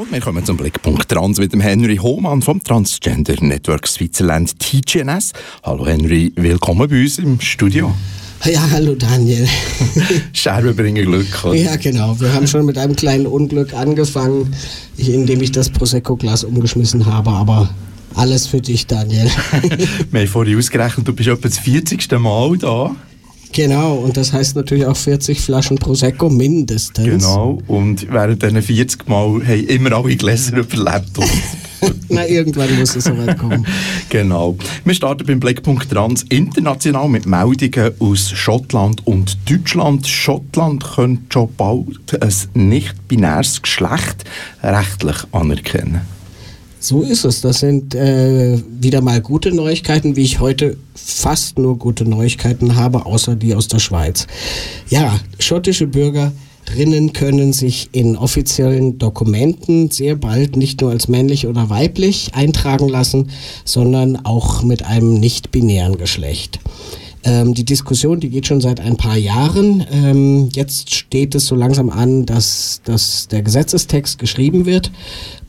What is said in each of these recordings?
Und wir kommen zum Blickpunkt Trans mit dem Henry Hohmann vom Transgender Network Switzerland TGNS. Hallo Henry, willkommen bei uns im Studio. Ja, hallo Daniel. Scherben bringen Glück. Oder? Ja, genau. Wir haben schon mit einem kleinen Unglück angefangen, indem ich das Prosecco-Glas umgeschmissen habe, aber alles für dich, Daniel. Wir haben vorhin ausgerechnet, du bist etwa das 40. Mal da. Genau, und das heißt natürlich auch 40 Flaschen Prosecco mindestens. Genau, und während diesen 40 Mal haben immer alle Gläser überlebt. Na, irgendwann muss es soweit kommen. genau. Wir starten beim Blickpunkt Trans international mit Meldungen aus Schottland und Deutschland. Schottland könnte schon bald ein nicht-binäres Geschlecht rechtlich anerkennen. So ist es. Das sind äh, wieder mal gute Neuigkeiten, wie ich heute fast nur gute Neuigkeiten habe, außer die aus der Schweiz. Ja, schottische Bürgerinnen können sich in offiziellen Dokumenten sehr bald nicht nur als männlich oder weiblich eintragen lassen, sondern auch mit einem nicht-binären Geschlecht. Ähm, die Diskussion, die geht schon seit ein paar Jahren. Ähm, jetzt steht es so langsam an, dass, dass der Gesetzestext geschrieben wird.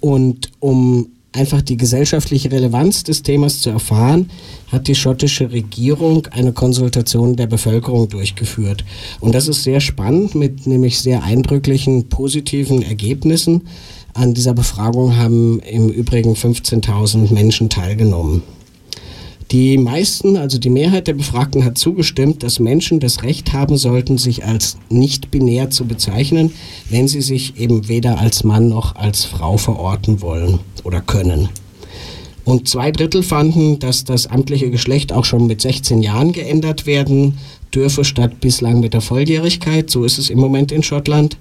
Und um einfach die gesellschaftliche Relevanz des Themas zu erfahren, hat die schottische Regierung eine Konsultation der Bevölkerung durchgeführt. Und das ist sehr spannend mit nämlich sehr eindrücklichen positiven Ergebnissen. An dieser Befragung haben im Übrigen 15.000 Menschen teilgenommen. Die meisten, also die Mehrheit der Befragten hat zugestimmt, dass Menschen das Recht haben sollten, sich als nicht binär zu bezeichnen, wenn sie sich eben weder als Mann noch als Frau verorten wollen oder können. Und zwei Drittel fanden, dass das amtliche Geschlecht auch schon mit 16 Jahren geändert werden dürfe, statt bislang mit der Volljährigkeit. So ist es im Moment in Schottland.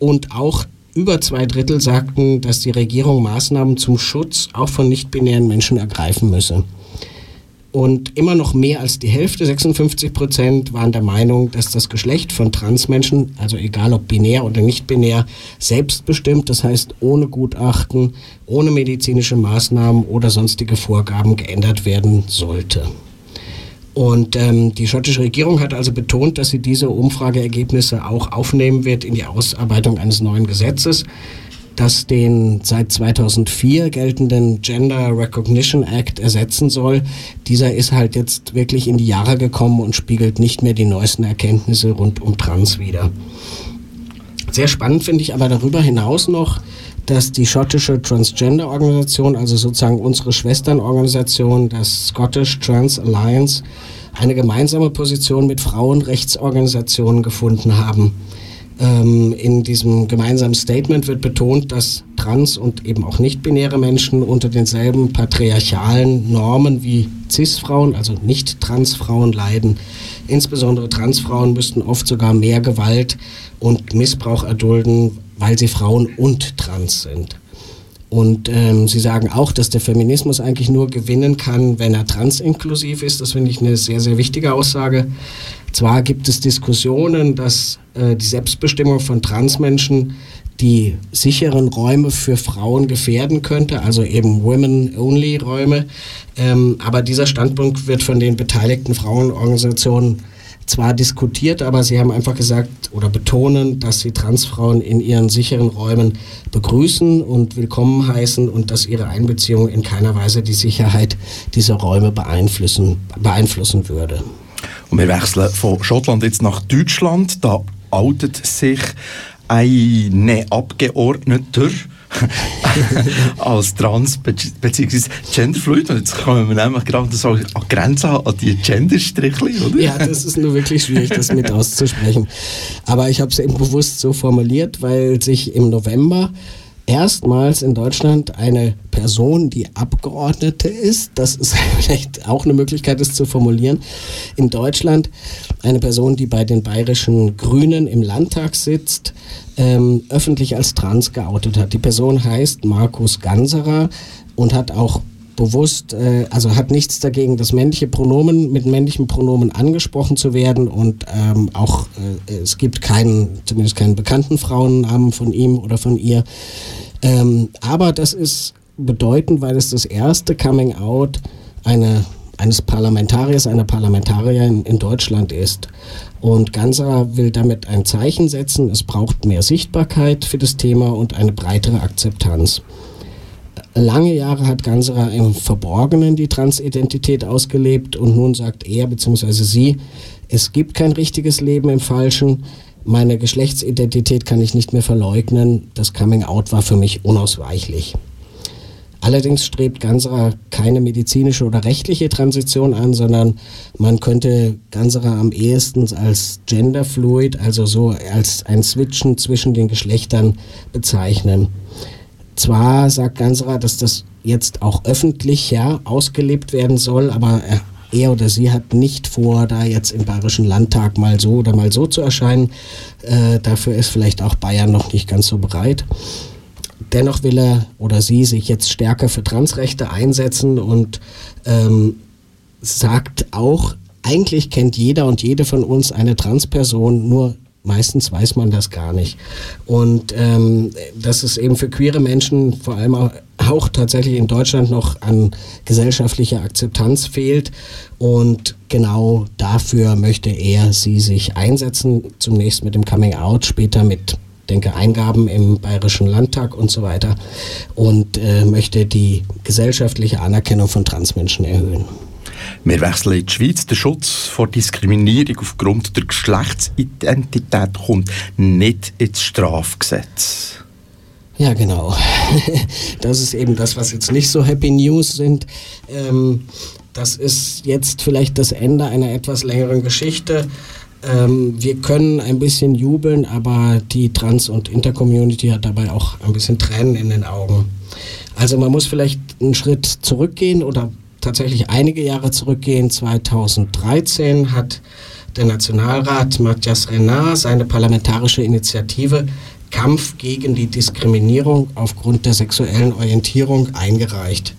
Und auch über zwei Drittel sagten, dass die Regierung Maßnahmen zum Schutz auch von nicht-binären Menschen ergreifen müsse. Und immer noch mehr als die Hälfte, 56 Prozent, waren der Meinung, dass das Geschlecht von Transmenschen, also egal ob binär oder nicht binär, selbstbestimmt, das heißt ohne Gutachten, ohne medizinische Maßnahmen oder sonstige Vorgaben geändert werden sollte. Und ähm, die schottische Regierung hat also betont, dass sie diese Umfrageergebnisse auch aufnehmen wird in die Ausarbeitung eines neuen Gesetzes das den seit 2004 geltenden Gender Recognition Act ersetzen soll. Dieser ist halt jetzt wirklich in die Jahre gekommen und spiegelt nicht mehr die neuesten Erkenntnisse rund um Trans wider. Sehr spannend finde ich aber darüber hinaus noch, dass die schottische Transgender-Organisation, also sozusagen unsere Schwesternorganisation, das Scottish Trans Alliance, eine gemeinsame Position mit Frauenrechtsorganisationen gefunden haben. Ähm, in diesem gemeinsamen Statement wird betont, dass trans- und eben auch nicht-binäre Menschen unter denselben patriarchalen Normen wie Cis-Frauen, also nicht-Trans-Frauen, leiden. Insbesondere Transfrauen müssten oft sogar mehr Gewalt und Missbrauch erdulden, weil sie Frauen und trans sind. Und ähm, sie sagen auch, dass der Feminismus eigentlich nur gewinnen kann, wenn er transinklusiv ist. Das finde ich eine sehr, sehr wichtige Aussage. Zwar gibt es Diskussionen, dass äh, die Selbstbestimmung von Transmenschen die sicheren Räume für Frauen gefährden könnte, also eben Women-Only-Räume. Ähm, aber dieser Standpunkt wird von den beteiligten Frauenorganisationen zwar diskutiert, aber sie haben einfach gesagt oder betonen, dass sie Transfrauen in ihren sicheren Räumen begrüßen und willkommen heißen und dass ihre Einbeziehung in keiner Weise die Sicherheit dieser Räume beeinflussen, beeinflussen würde. Und wir wechseln von Schottland jetzt nach Deutschland. Da outet sich ein Abgeordneter als trans bzw. genderfluid. Und jetzt kommen wir nämlich gerade so an Grenzen an die Genderstrichli, oder? Ja, das ist nur wirklich schwierig, das mit auszusprechen. Aber ich habe es eben bewusst so formuliert, weil sich im November erstmals in Deutschland eine Person, die Abgeordnete ist, das ist vielleicht auch eine Möglichkeit, es zu formulieren, in Deutschland eine Person, die bei den bayerischen Grünen im Landtag sitzt, ähm, öffentlich als trans geoutet hat. Die Person heißt Markus Ganserer und hat auch bewusst, äh, also hat nichts dagegen, das männliche Pronomen mit männlichem Pronomen angesprochen zu werden und ähm, auch äh, es gibt keinen, zumindest keinen bekannten Frauennamen von ihm oder von ihr. Ähm, aber das ist bedeutend, weil es das erste Coming Out eine eines Parlamentariers, einer Parlamentarierin in Deutschland ist. Und Ganser will damit ein Zeichen setzen. Es braucht mehr Sichtbarkeit für das Thema und eine breitere Akzeptanz. Lange Jahre hat Ganserer im Verborgenen die Transidentität ausgelebt und nun sagt er bzw. sie, es gibt kein richtiges Leben im Falschen. Meine Geschlechtsidentität kann ich nicht mehr verleugnen. Das Coming Out war für mich unausweichlich. Allerdings strebt Ganserer keine medizinische oder rechtliche Transition an, sondern man könnte Ganserer am ehesten als genderfluid, also so als ein Switchen zwischen den Geschlechtern bezeichnen. Zwar sagt Ganserer, dass das jetzt auch öffentlich ja, ausgelebt werden soll, aber er oder sie hat nicht vor, da jetzt im Bayerischen Landtag mal so oder mal so zu erscheinen. Äh, dafür ist vielleicht auch Bayern noch nicht ganz so bereit. Dennoch will er oder sie sich jetzt stärker für Transrechte einsetzen und ähm, sagt auch, eigentlich kennt jeder und jede von uns eine Transperson, nur meistens weiß man das gar nicht. Und ähm, dass es eben für queere Menschen vor allem auch, tatsächlich in Deutschland noch an gesellschaftlicher Akzeptanz fehlt. Und genau dafür möchte er sie sich einsetzen. Zunächst mit dem Coming Out, später mit denke, Eingaben im Bayerischen Landtag und so weiter und äh, möchte die gesellschaftliche Anerkennung von Transmenschen erhöhen. Wir wechseln in die Schweiz. Der Schutz vor Diskriminierung aufgrund der Geschlechtsidentität kommt nicht ins Strafgesetz. Ja, genau. Das ist eben das, was jetzt nicht so Happy News sind. Ähm, das ist jetzt vielleicht das Ende einer etwas längeren Geschichte. Ähm, wir können ein bisschen jubeln, aber die Trans- und Intercommunity hat dabei auch ein bisschen Tränen in den Augen. Also man muss vielleicht einen Schritt zurückgehen oder tatsächlich einige Jahre zurückgehen. 2013 hat der Nationalrat Matthias Renard seine parlamentarische Initiative Kampf gegen die Diskriminierung aufgrund der sexuellen Orientierung eingereicht.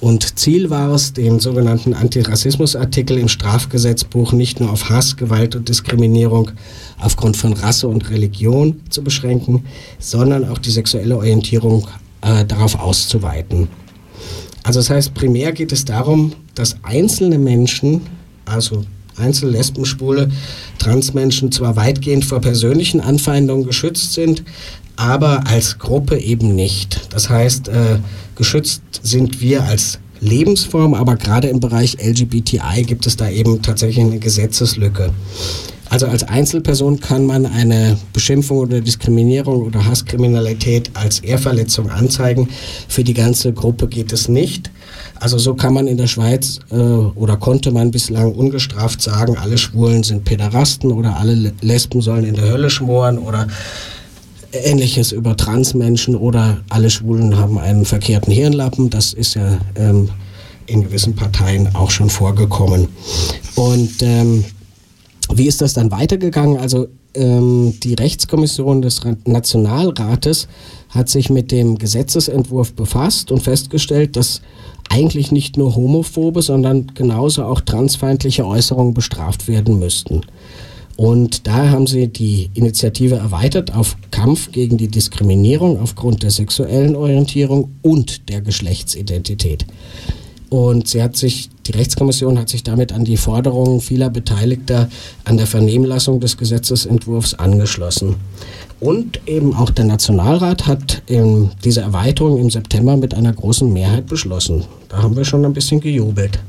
Und Ziel war es, den sogenannten Antirassismusartikel im Strafgesetzbuch nicht nur auf Hass, Gewalt und Diskriminierung aufgrund von Rasse und Religion zu beschränken, sondern auch die sexuelle Orientierung äh, darauf auszuweiten. Also das heißt, primär geht es darum, dass einzelne Menschen, also Einzel-, Lesben, Schwule, Transmenschen zwar weitgehend vor persönlichen Anfeindungen geschützt sind, aber als Gruppe eben nicht. Das heißt, äh, geschützt sind wir als Lebensform, aber gerade im Bereich LGBTI gibt es da eben tatsächlich eine Gesetzeslücke. Also als Einzelperson kann man eine Beschimpfung oder Diskriminierung oder Hasskriminalität als Ehrverletzung anzeigen. Für die ganze Gruppe geht es nicht. Also so kann man in der Schweiz äh, oder konnte man bislang ungestraft sagen, alle Schwulen sind Päderasten oder alle Lesben sollen in der Hölle schmoren oder ähnliches über Transmenschen oder alle Schwulen haben einen verkehrten Hirnlappen. Das ist ja ähm, in gewissen Parteien auch schon vorgekommen. Und ähm, wie ist das dann weitergegangen? Also ähm, die Rechtskommission des Nationalrates hat sich mit dem Gesetzesentwurf befasst und festgestellt, dass eigentlich nicht nur homophobe, sondern genauso auch transfeindliche Äußerungen bestraft werden müssten. Und da haben sie die Initiative erweitert auf Kampf gegen die Diskriminierung aufgrund der sexuellen Orientierung und der Geschlechtsidentität. Und sie hat sich, die Rechtskommission hat sich damit an die Forderungen vieler Beteiligter an der Vernehmlassung des Gesetzesentwurfs angeschlossen. Und eben auch der Nationalrat hat diese Erweiterung im September mit einer großen Mehrheit beschlossen. Da haben wir schon ein bisschen gejubelt.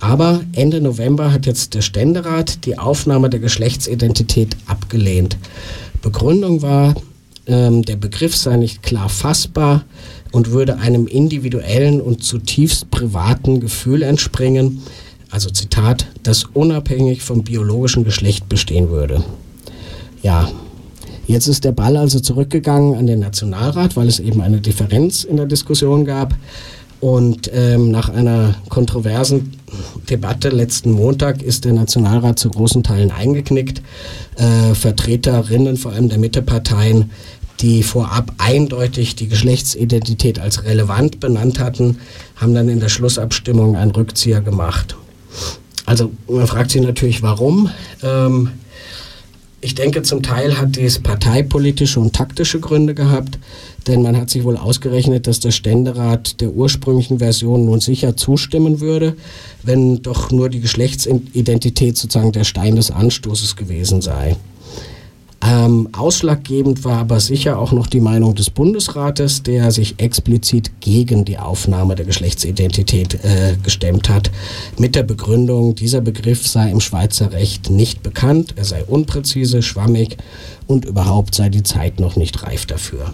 Aber Ende November hat jetzt der Ständerat die Aufnahme der Geschlechtsidentität abgelehnt. Begründung war, ähm, der Begriff sei nicht klar fassbar und würde einem individuellen und zutiefst privaten Gefühl entspringen, also Zitat, das unabhängig vom biologischen Geschlecht bestehen würde. Ja, jetzt ist der Ball also zurückgegangen an den Nationalrat, weil es eben eine Differenz in der Diskussion gab. Und ähm, nach einer kontroversen Debatte letzten Montag ist der Nationalrat zu großen Teilen eingeknickt. Äh, Vertreterinnen vor allem der Mitteparteien, die vorab eindeutig die Geschlechtsidentität als relevant benannt hatten, haben dann in der Schlussabstimmung einen Rückzieher gemacht. Also man fragt sich natürlich, warum. Ähm, Ich denke, zum Teil hat dies parteipolitische und taktische Gründe gehabt, denn man hat sich wohl ausgerechnet, dass der Ständerat der ursprünglichen Version nun sicher zustimmen würde, wenn doch nur die Geschlechtsidentität sozusagen der Stein des Anstoßes gewesen sei. Ähm, ausschlaggebend war aber sicher auch noch die Meinung des Bundesrates, der sich explizit gegen die Aufnahme der Geschlechtsidentität äh, gestemmt hat, mit der Begründung, dieser Begriff sei im Schweizer Recht nicht bekannt, er sei unpräzise, schwammig und überhaupt sei die Zeit noch nicht reif dafür.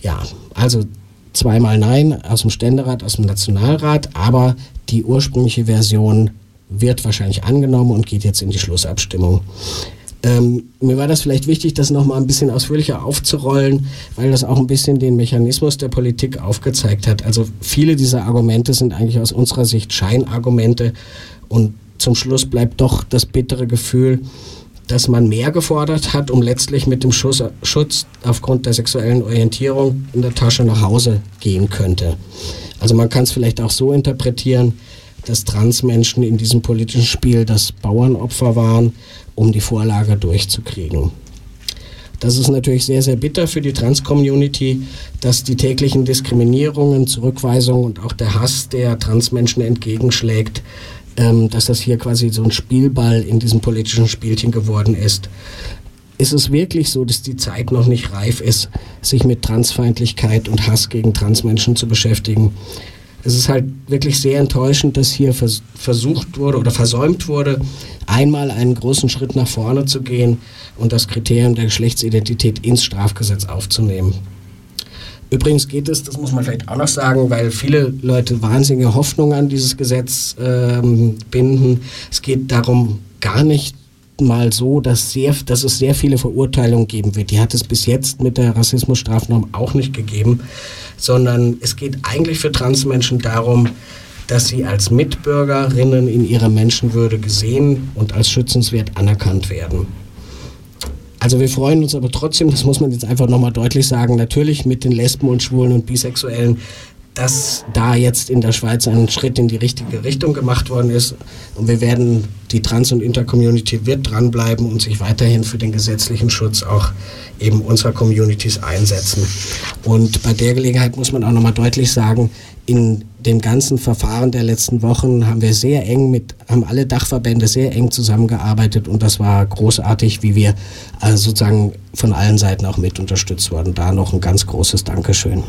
Ja, also zweimal Nein aus dem Ständerat, aus dem Nationalrat, aber die ursprüngliche Version wird wahrscheinlich angenommen und geht jetzt in die Schlussabstimmung. Ähm, mir war das vielleicht wichtig, das nochmal ein bisschen ausführlicher aufzurollen, weil das auch ein bisschen den Mechanismus der Politik aufgezeigt hat. Also viele dieser Argumente sind eigentlich aus unserer Sicht Scheinargumente und zum Schluss bleibt doch das bittere Gefühl, dass man mehr gefordert hat, um letztlich mit dem Schuss, Schutz aufgrund der sexuellen Orientierung in der Tasche nach Hause gehen könnte. Also man kann es vielleicht auch so interpretieren, dass Transmenschen in diesem politischen Spiel das Bauernopfer waren um die Vorlage durchzukriegen. Das ist natürlich sehr, sehr bitter für die Trans-Community, dass die täglichen Diskriminierungen, Zurückweisungen und auch der Hass, der Transmenschen entgegenschlägt, ähm, dass das hier quasi so ein Spielball in diesem politischen Spielchen geworden ist. Ist es wirklich so, dass die Zeit noch nicht reif ist, sich mit Transfeindlichkeit und Hass gegen Transmenschen zu beschäftigen? Es ist halt wirklich sehr enttäuschend, dass hier vers versucht wurde oder versäumt wurde, einmal einen großen Schritt nach vorne zu gehen und das Kriterium der Geschlechtsidentität ins Strafgesetz aufzunehmen. Übrigens geht es, das muss man vielleicht auch noch sagen, weil viele Leute wahnsinnige Hoffnung an dieses Gesetz ähm, binden. Es geht darum gar nicht mal so, dass, sehr, dass es sehr viele Verurteilungen geben wird. Die hat es bis jetzt mit der Rassismusstrafnorm auch nicht gegeben, sondern es geht eigentlich für Transmenschen darum, dass sie als Mitbürgerinnen in ihrer Menschenwürde gesehen und als schützenswert anerkannt werden. Also wir freuen uns aber trotzdem, das muss man jetzt einfach nochmal deutlich sagen, natürlich mit den Lesben und Schwulen und Bisexuellen dass da jetzt in der Schweiz ein Schritt in die richtige Richtung gemacht worden ist. Und wir werden, die Trans- und Intercommunity wird dranbleiben und sich weiterhin für den gesetzlichen Schutz auch eben unserer Communities einsetzen. Und bei der Gelegenheit muss man auch nochmal deutlich sagen, in dem ganzen Verfahren der letzten Wochen haben wir sehr eng mit, haben alle Dachverbände sehr eng zusammengearbeitet und das war großartig, wie wir äh, sozusagen von allen Seiten auch mit unterstützt wurden. Da noch ein ganz großes Dankeschön.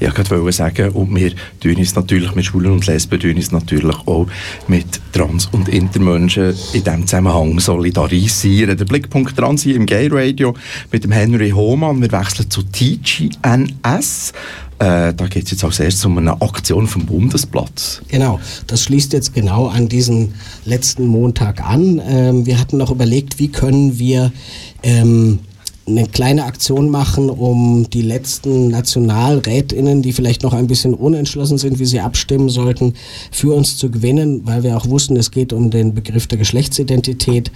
Ja, ich wollte sagen, und wir tun uns natürlich mit Schwulen und Lesben, tun uns natürlich auch mit Trans- und Intermenschen in diesem Zusammenhang solidarisieren. Der Blickpunkt Trans hier im Gay Radio mit dem Henry Hohmann. Wir wechseln zu TGNS. Äh, da geht es jetzt als erstes um eine Aktion vom Bundesplatz. Genau, das schließt jetzt genau an diesen letzten Montag an. Ähm, wir hatten noch überlegt, wie können wir ähm, eine kleine Aktion machen, um die letzten Nationalrätinnen, die vielleicht noch ein bisschen unentschlossen sind, wie sie abstimmen sollten, für uns zu gewinnen, weil wir auch wussten, es geht um den Begriff der Geschlechtsidentität,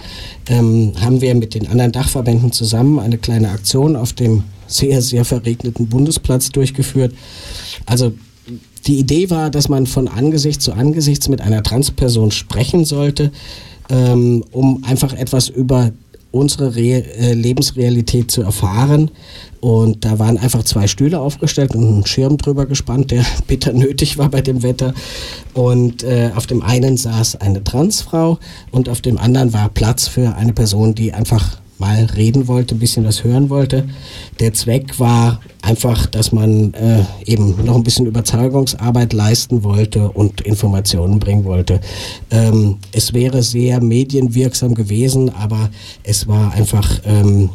ähm, haben wir mit den anderen Dachverbänden zusammen eine kleine Aktion auf dem sehr, sehr verregneten Bundesplatz durchgeführt. Also die Idee war, dass man von Angesicht zu Angesicht mit einer Transperson sprechen sollte, ähm, um einfach etwas über unsere Re äh, Lebensrealität zu erfahren. Und da waren einfach zwei Stühle aufgestellt und ein Schirm drüber gespannt, der bitter nötig war bei dem Wetter. Und äh, auf dem einen saß eine Transfrau und auf dem anderen war Platz für eine Person, die einfach mal reden wollte, ein bisschen was hören wollte. Der Zweck war einfach, dass man äh, eben noch ein bisschen Überzeugungsarbeit leisten wollte und Informationen bringen wollte. Ähm, es wäre sehr medienwirksam gewesen, aber es war einfach... Ähm,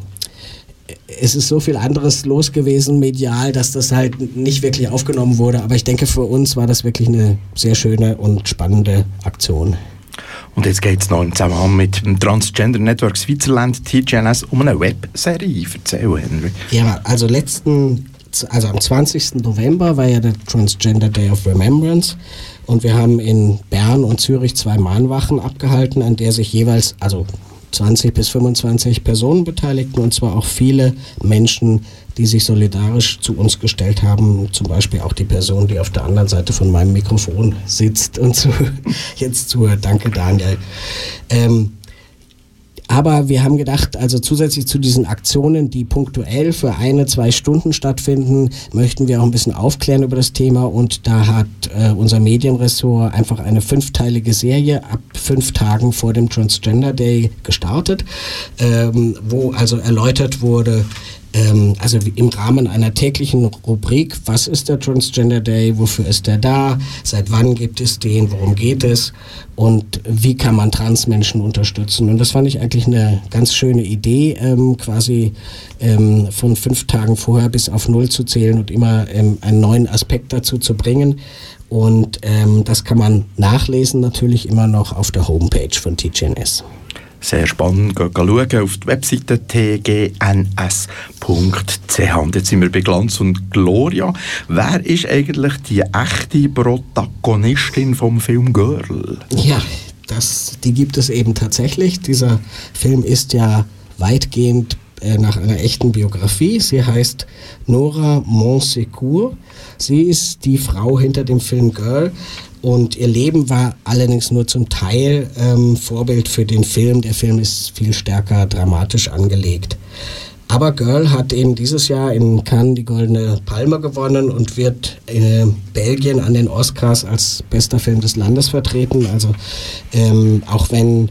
es ist so viel anderes los gewesen medial, dass das halt nicht wirklich aufgenommen wurde. Aber ich denke, für uns war das wirklich eine sehr schöne und spannende Aktion. Und jetzt geht es noch im Zusammenhang mit dem Transgender Network Switzerland, TGNS, um eine Webserie. Erzähl, Henry. Ja, also letzten, also am 20. November war ja der Transgender Day of Remembrance und wir haben in Bern und Zürich zwei Mahnwachen abgehalten, an der sich jeweils, also 20 bis 25 Personen beteiligten und zwar auch viele Menschen, die sich solidarisch zu uns gestellt haben. Zum Beispiel auch die Person, die auf der anderen Seite von meinem Mikrofon sitzt und zu, jetzt zuhört. Danke, Daniel. Ähm, Aber wir haben gedacht, also zusätzlich zu diesen Aktionen, die punktuell für eine, zwei Stunden stattfinden, möchten wir auch ein bisschen aufklären über das Thema. Und da hat äh, unser Medienressort einfach eine fünfteilige Serie ab fünf Tagen vor dem Transgender Day gestartet, ähm, wo also erläutert wurde, ähm, also im Rahmen einer täglichen Rubrik, was ist der Transgender Day, wofür ist der da, seit wann gibt es den, worum geht es und wie kann man Transmenschen unterstützen. Und das fand ich eigentlich eine ganz schöne Idee, ähm, quasi ähm, von fünf Tagen vorher bis auf null zu zählen und immer ähm, einen neuen Aspekt dazu zu bringen. Und ähm, das kann man nachlesen natürlich immer noch auf der Homepage von TGNS. Sehr spannend. Gehen schauen auf die Webseite tgns.ch. Und jetzt sind wir bei Glanz und Gloria. Wer ist eigentlich die echte Protagonistin vom Film Girl? Ja, das, die gibt es eben tatsächlich. Dieser Film ist ja weitgehend äh, nach einer echten Biografie. Sie heißt Nora Monsecourt. Sie ist die Frau hinter dem Film Girl und ihr Leben war allerdings nur zum Teil ähm, Vorbild für den Film. Der Film ist viel stärker dramatisch angelegt. Aber Girl hat eben dieses Jahr in Cannes die Goldene Palme gewonnen und wird in Belgien an den Oscars als bester Film des Landes vertreten. Also ähm, auch wenn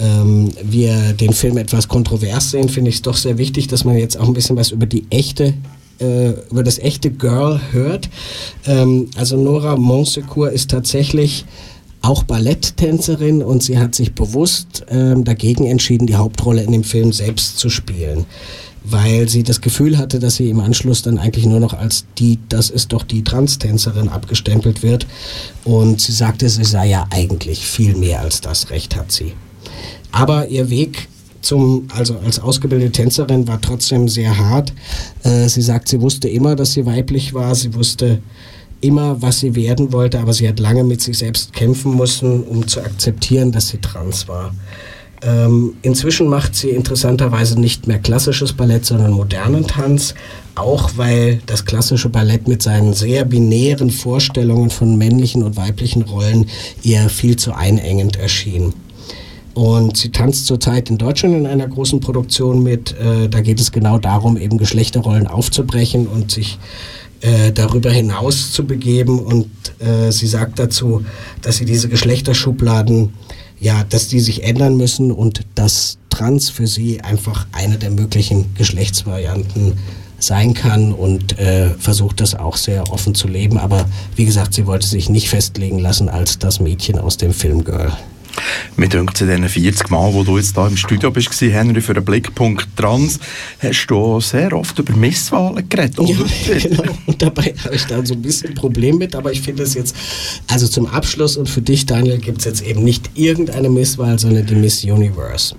ähm, wir den Film etwas kontrovers sehen, finde ich es doch sehr wichtig, dass man jetzt auch ein bisschen was über die echte äh, über das echte Girl hört. Ähm, also Nora Monsecourt ist tatsächlich auch Balletttänzerin und sie hat sich bewusst ähm, dagegen entschieden, die Hauptrolle in dem Film selbst zu spielen, weil sie das Gefühl hatte, dass sie im Anschluss dann eigentlich nur noch als die, das ist doch die Transtänzerin abgestempelt wird und sie sagte, sie sei ja eigentlich viel mehr als das, Recht hat sie. Aber ihr Weg zum, also als ausgebildete Tänzerin war trotzdem sehr hart. Äh, sie sagt, sie wusste immer, dass sie weiblich war. Sie wusste immer, was sie werden wollte, aber sie hat lange mit sich selbst kämpfen müssen, um zu akzeptieren, dass sie trans war. Ähm, inzwischen macht sie interessanterweise nicht mehr klassisches Ballett, sondern modernen Tanz, auch weil das klassische Ballett mit seinen sehr binären Vorstellungen von männlichen und weiblichen Rollen ihr viel zu einengend erschien. Und sie tanzt zurzeit in Deutschland in einer großen Produktion mit. Äh, da geht es genau darum, eben Geschlechterrollen aufzubrechen und sich äh, darüber hinaus zu begeben. Und äh, sie sagt dazu, dass sie diese Geschlechterschubladen, ja, dass die sich ändern müssen und dass Trans für sie einfach eine der möglichen Geschlechtsvarianten sein kann und versucht das auch sehr offen zu leben. Aber wie gesagt, sie wollte sich nicht festlegen lassen als das Mädchen aus dem Film Girl. Mir denkt in diesen 40 Mal, wo du jetzt hier im Studio bist, Henry, für den Blickpunkt Trans, hast du sehr oft über Misswahlen geredet. Ja, genau. Und dabei habe ich da so ein bisschen ein Problem mit, aber ich finde es jetzt, also zum Abschluss und für dich, Daniel, gibt es jetzt eben nicht irgendeine Misswahl, sondern die Miss Universe.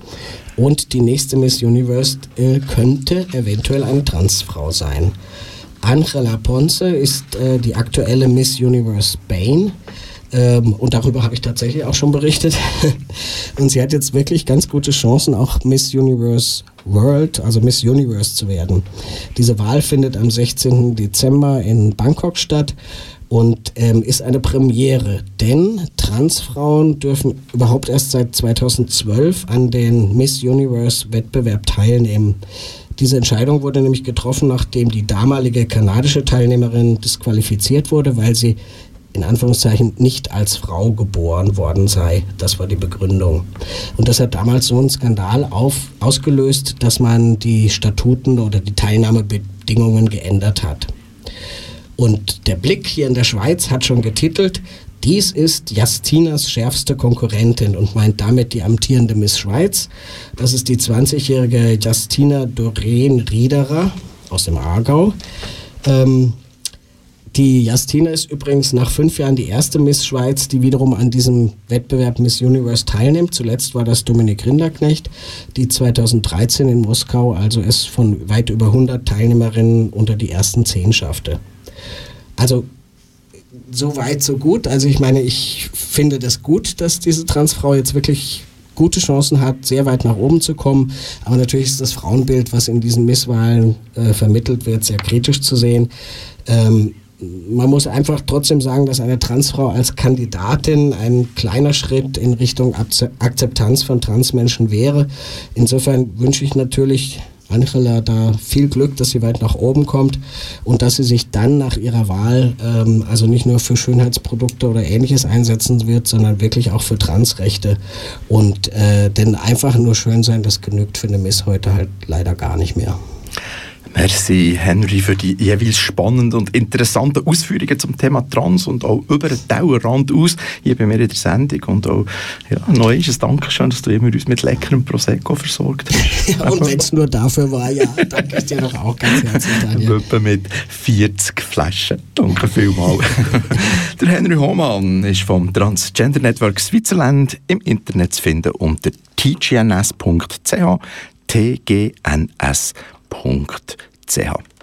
Und die nächste Miss Universe äh, könnte eventuell eine Transfrau sein. Angela Ponce ist äh, die aktuelle Miss Universe Spain. Ähm, und darüber habe ich tatsächlich auch schon berichtet. und sie hat jetzt wirklich ganz gute Chancen, auch Miss Universe World, also Miss Universe zu werden. Diese Wahl findet am 16. Dezember in Bangkok statt und ähm, ist eine Premiere, denn Transfrauen dürfen überhaupt erst seit 2012 an den Miss Universe Wettbewerb teilnehmen. Diese Entscheidung wurde nämlich getroffen, nachdem die damalige kanadische Teilnehmerin disqualifiziert wurde, weil sie in Anführungszeichen nicht als Frau geboren worden sei. Das war die Begründung. Und das hat damals so einen Skandal auf, ausgelöst, dass man die Statuten oder die Teilnahmebedingungen geändert hat. Und der Blick hier in der Schweiz hat schon getitelt, dies ist Justinas schärfste Konkurrentin und meint damit die amtierende Miss Schweiz. Das ist die 20-jährige Justina Doreen Riederer aus dem Aargau. Ähm, die Justina ist übrigens nach fünf Jahren die erste Miss Schweiz, die wiederum an diesem Wettbewerb Miss Universe teilnimmt. Zuletzt war das Dominik Rinderknecht, die 2013 in Moskau, also es von weit über 100 Teilnehmerinnen unter die ersten zehn schaffte. Also so weit, so gut. Also ich meine, ich finde das gut, dass diese Transfrau jetzt wirklich gute Chancen hat, sehr weit nach oben zu kommen. Aber natürlich ist das Frauenbild, was in diesen Misswahlen äh, vermittelt wird, sehr kritisch zu sehen. Ähm, man muss einfach trotzdem sagen, dass eine Transfrau als Kandidatin ein kleiner Schritt in Richtung Akzeptanz von Transmenschen wäre. Insofern wünsche ich natürlich Angela da viel Glück, dass sie weit nach oben kommt und dass sie sich dann nach ihrer Wahl ähm, also nicht nur für Schönheitsprodukte oder ähnliches einsetzen wird, sondern wirklich auch für Transrechte. Und äh, denn einfach nur schön sein, das genügt für eine Miss heute halt leider gar nicht mehr. Merci, Henry, für die jeweils spannenden und interessanten Ausführungen zum Thema Trans und auch über den Tellerrand aus hier bei mir in der Sendung. Und auch, ja, noch ein Dankeschön, dass du immer uns mit leckerem Prosecco versorgt hast. ja, und wenn es nur dafür war, ja, danke ich dir doch auch ganz herzlich. Etwa mit 40 Flaschen. Danke vielmals. der Henry Hohmann ist vom Transgender Network Switzerland im Internet zu finden unter tgns.ch tgns.ch www.ch